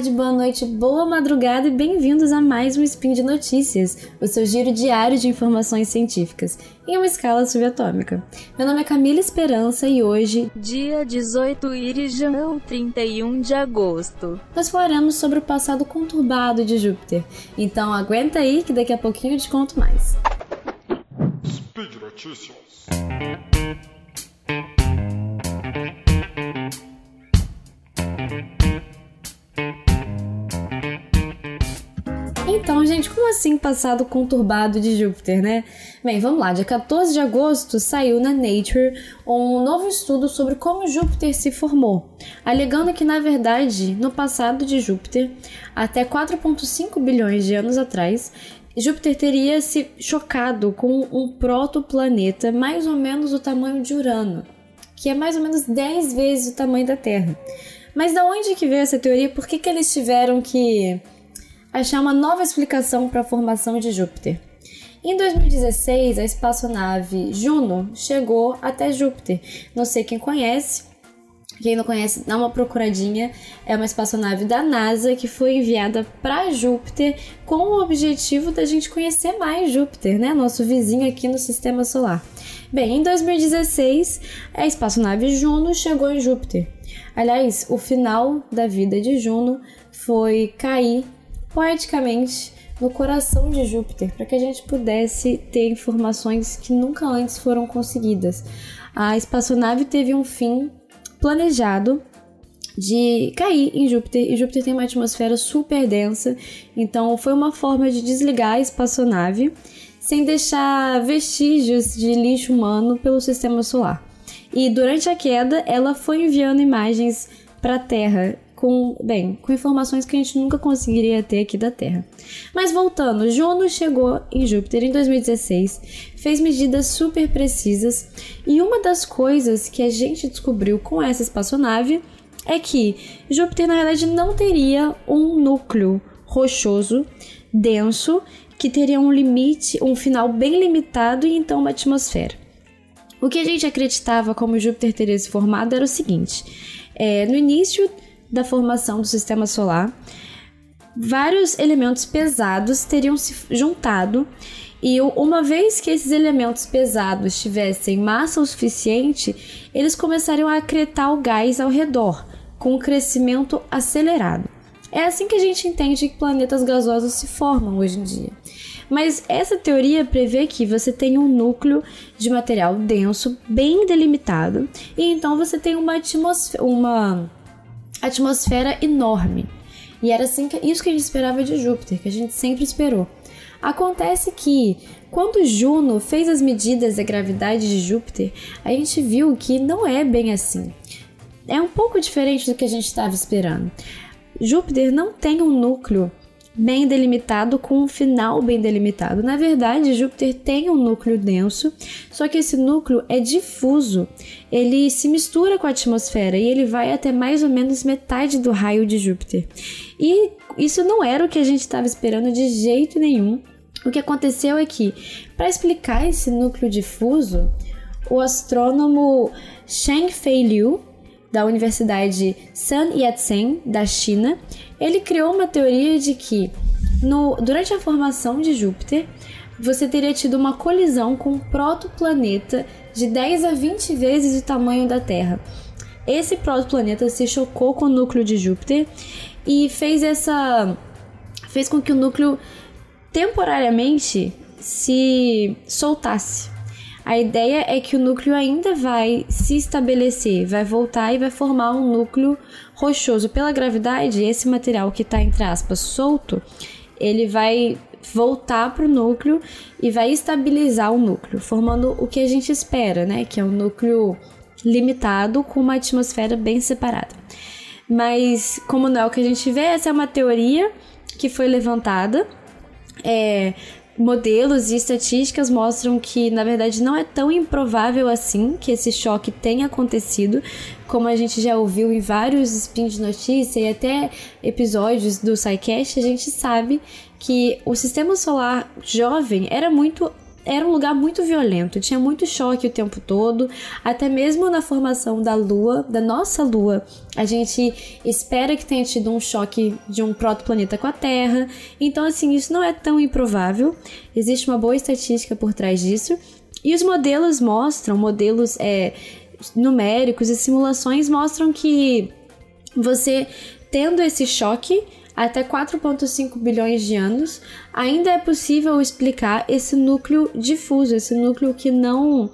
tarde, boa noite, boa madrugada e bem-vindos a mais um Spin de Notícias, o seu giro diário de informações científicas, em uma escala subatômica. Meu nome é Camila Esperança e hoje, dia 18 Irijão, 31 de agosto, nós falaremos sobre o passado conturbado de Júpiter. Então aguenta aí que daqui a pouquinho eu te conto mais. Speed Notícias. Então, gente, como assim passado conturbado de Júpiter, né? Bem, vamos lá. Dia 14 de agosto saiu na Nature um novo estudo sobre como Júpiter se formou, alegando que, na verdade, no passado de Júpiter, até 4,5 bilhões de anos atrás, Júpiter teria se chocado com um protoplaneta mais ou menos do tamanho de Urano, que é mais ou menos 10 vezes o tamanho da Terra. Mas da onde que veio essa teoria? Por que, que eles tiveram que achar uma nova explicação para a formação de Júpiter. Em 2016, a espaçonave Juno chegou até Júpiter. Não sei quem conhece, quem não conhece, dá uma procuradinha. É uma espaçonave da NASA que foi enviada para Júpiter com o objetivo da gente conhecer mais Júpiter, né? Nosso vizinho aqui no sistema solar. Bem, em 2016, a espaçonave Juno chegou em Júpiter. Aliás, o final da vida de Juno foi cair poeticamente no coração de Júpiter, para que a gente pudesse ter informações que nunca antes foram conseguidas. A espaçonave teve um fim planejado de cair em Júpiter, e Júpiter tem uma atmosfera super densa, então foi uma forma de desligar a espaçonave sem deixar vestígios de lixo humano pelo sistema solar. E durante a queda, ela foi enviando imagens para a Terra com, bem, com informações que a gente nunca conseguiria ter aqui da Terra. Mas voltando, Juno chegou em Júpiter em 2016, fez medidas super precisas e uma das coisas que a gente descobriu com essa espaçonave é que Júpiter na verdade não teria um núcleo rochoso denso que teria um limite, um final bem limitado e então uma atmosfera. O que a gente acreditava como Júpiter teria se formado era o seguinte: é, no início da formação do sistema solar, vários elementos pesados teriam se juntado e uma vez que esses elementos pesados tivessem massa o suficiente, eles começariam a acretar o gás ao redor, com um crescimento acelerado. É assim que a gente entende que planetas gasosos se formam hoje em dia. Mas essa teoria prevê que você tem um núcleo de material denso, bem delimitado, e então você tem uma atmosfera, uma atmosfera enorme. E era assim que, isso que a gente esperava de Júpiter, que a gente sempre esperou. Acontece que, quando Juno fez as medidas da gravidade de Júpiter, a gente viu que não é bem assim. É um pouco diferente do que a gente estava esperando. Júpiter não tem um núcleo bem delimitado com um final bem delimitado. Na verdade, Júpiter tem um núcleo denso, só que esse núcleo é difuso. Ele se mistura com a atmosfera e ele vai até mais ou menos metade do raio de Júpiter. E isso não era o que a gente estava esperando de jeito nenhum. O que aconteceu é que, para explicar esse núcleo difuso, o astrônomo Sheng Fei Liu da Universidade Sun Yat-sen da China, ele criou uma teoria de que no, durante a formação de Júpiter, você teria tido uma colisão com um protoplaneta de 10 a 20 vezes o tamanho da Terra. Esse protoplaneta se chocou com o núcleo de Júpiter e fez essa fez com que o núcleo temporariamente se soltasse. A ideia é que o núcleo ainda vai se estabelecer, vai voltar e vai formar um núcleo rochoso. Pela gravidade, esse material que está, entre aspas, solto, ele vai voltar para o núcleo e vai estabilizar o núcleo, formando o que a gente espera, né? Que é um núcleo limitado com uma atmosfera bem separada. Mas, como não é o que a gente vê, essa é uma teoria que foi levantada. É, modelos e estatísticas mostram que, na verdade, não é tão improvável assim que esse choque tenha acontecido, como a gente já ouviu em vários spins de notícia e até episódios do SciCast, a gente sabe que o sistema solar jovem era muito era um lugar muito violento, tinha muito choque o tempo todo, até mesmo na formação da Lua, da nossa Lua, a gente espera que tenha tido um choque de um protoplaneta com a Terra. Então, assim, isso não é tão improvável. Existe uma boa estatística por trás disso. E os modelos mostram, modelos é, numéricos e simulações mostram que você tendo esse choque até 4,5 bilhões de anos, ainda é possível explicar esse núcleo difuso, esse núcleo que não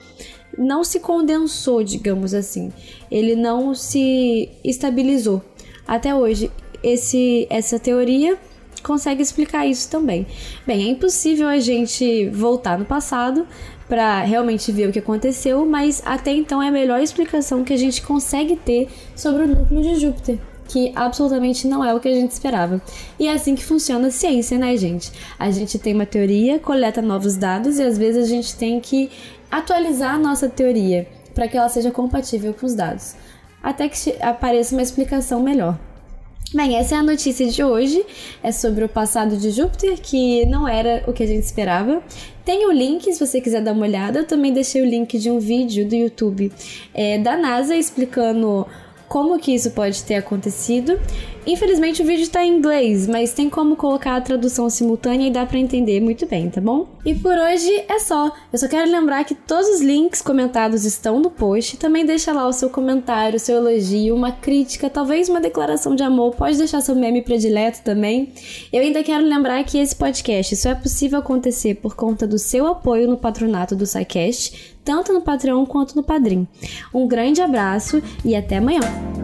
não se condensou, digamos assim. Ele não se estabilizou. Até hoje, esse, essa teoria consegue explicar isso também. Bem, é impossível a gente voltar no passado para realmente ver o que aconteceu, mas até então é a melhor explicação que a gente consegue ter sobre o núcleo de Júpiter que absolutamente não é o que a gente esperava. E é assim que funciona a ciência, né, gente? A gente tem uma teoria, coleta novos dados e às vezes a gente tem que atualizar a nossa teoria para que ela seja compatível com os dados, até que apareça uma explicação melhor. Bem, essa é a notícia de hoje. É sobre o passado de Júpiter, que não era o que a gente esperava. Tem o link, se você quiser dar uma olhada. Eu também deixei o link de um vídeo do YouTube é, da NASA explicando como que isso pode ter acontecido. Infelizmente o vídeo está em inglês, mas tem como colocar a tradução simultânea e dá para entender muito bem, tá bom? E por hoje é só. Eu só quero lembrar que todos os links comentados estão no post. Também deixa lá o seu comentário, seu elogio, uma crítica, talvez uma declaração de amor. Pode deixar seu meme predileto também. Eu ainda quero lembrar que esse podcast só é possível acontecer por conta do seu apoio no patronato do SciCast, tanto no Patreon quanto no Padrim. Um grande abraço e até amanhã!